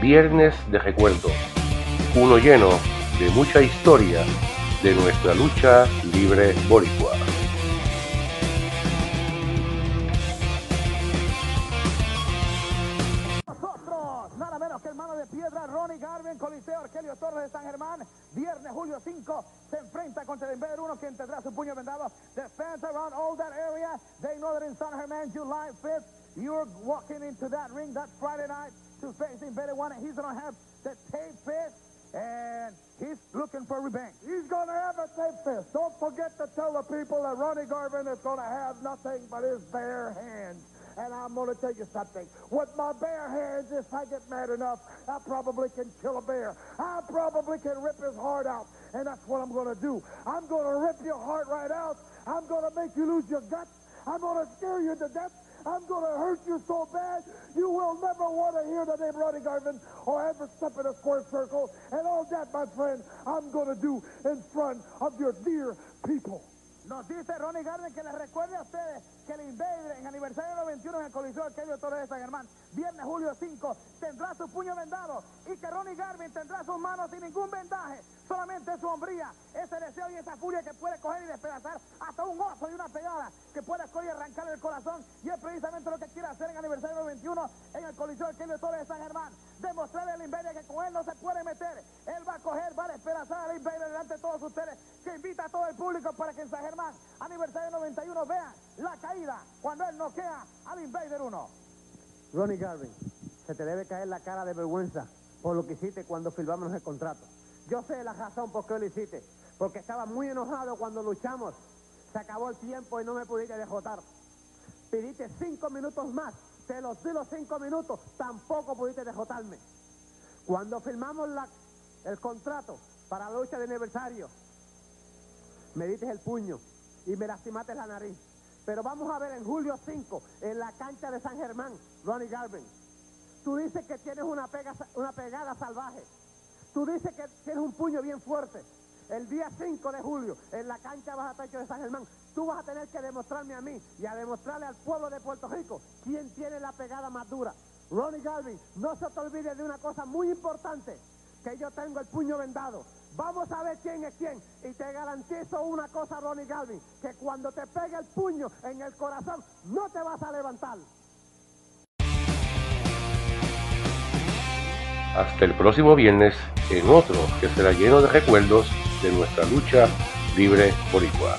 Viernes de Recuerdos, uno lleno de mucha historia de nuestra lucha libre boricua. Nada menos que hermano de piedra, Ronnie Garvin, Coliseo de San viernes julio 5, se enfrenta contra el Invader 1, quien tendrá su puño vendado. The fans around all that area, they know that in San Germán, July 5th, you're walking into that ring that Friday night to the Invader 1, and he's going to have the tape fist, and he's looking for revenge. He's going to have a tape fist. Don't forget to tell the people that Ronnie Garvin is going to have nothing but his bare hands. And I'm going to tell you something. With my bare hands, if I get mad enough, I probably can kill a bear. I probably can rip his heart out. And that's what I'm going to do. I'm going to rip your heart right out. I'm going to make you lose your guts. I'm going to scare you to death. I'm going to hurt you so bad, you will never want to hear the name Ronnie Garvin or ever step in a square circle. And all that, my friend, I'm going to do in front of your dear people. Nos dice Ronnie Garvin que les recuerde a ustedes que el Invader en aniversario 91 en el Coliseo Arcadio Torres de San Germán, viernes julio 5, tendrá su puño vendado y que Ronnie Garvin tendrá sus manos sin ningún vendaje, solamente su hombría, ese deseo y esa furia que puede coger y despedazar hasta un oso y una pegada que puede coger y arrancarle el corazón y es precisamente lo que quiere hacer en aniversario 91 en el Coliseo Arcadio Torres de San Germán, demostrarle al Invader que con él no se puede meter, él va a coger, va a despedazar al Invader delante de todos ustedes, que invita a todo el público para que en San Germán, aniversario 91, vean la caída cuando él noquea al Invader 1. Ronnie Garvin, se te debe caer la cara de vergüenza por lo que hiciste cuando firmamos el contrato. Yo sé la razón por qué lo hiciste, porque estaba muy enojado cuando luchamos. Se acabó el tiempo y no me pudiste dejotar. Pidiste cinco minutos más, te los di los cinco minutos, tampoco pudiste dejotarme. Cuando firmamos el contrato para la lucha de aniversario, me diste el puño y me lastimaste la nariz. Pero vamos a ver en julio 5, en la cancha de San Germán, Ronnie Garvin. Tú dices que tienes una, pega- una pegada salvaje. Tú dices que tienes un puño bien fuerte. El día 5 de julio, en la cancha baja techo de San Germán, tú vas a tener que demostrarme a mí y a demostrarle al pueblo de Puerto Rico quién tiene la pegada más dura. Ronnie Garvin, no se te olvide de una cosa muy importante, que yo tengo el puño vendado. Vamos a ver quién es quién. Y te garantizo una cosa, Ronnie Garvin, que cuando te pegue el puño en el corazón, no te vas a levantar. Hasta el próximo viernes en otro que será lleno de recuerdos de nuestra lucha libre boricua.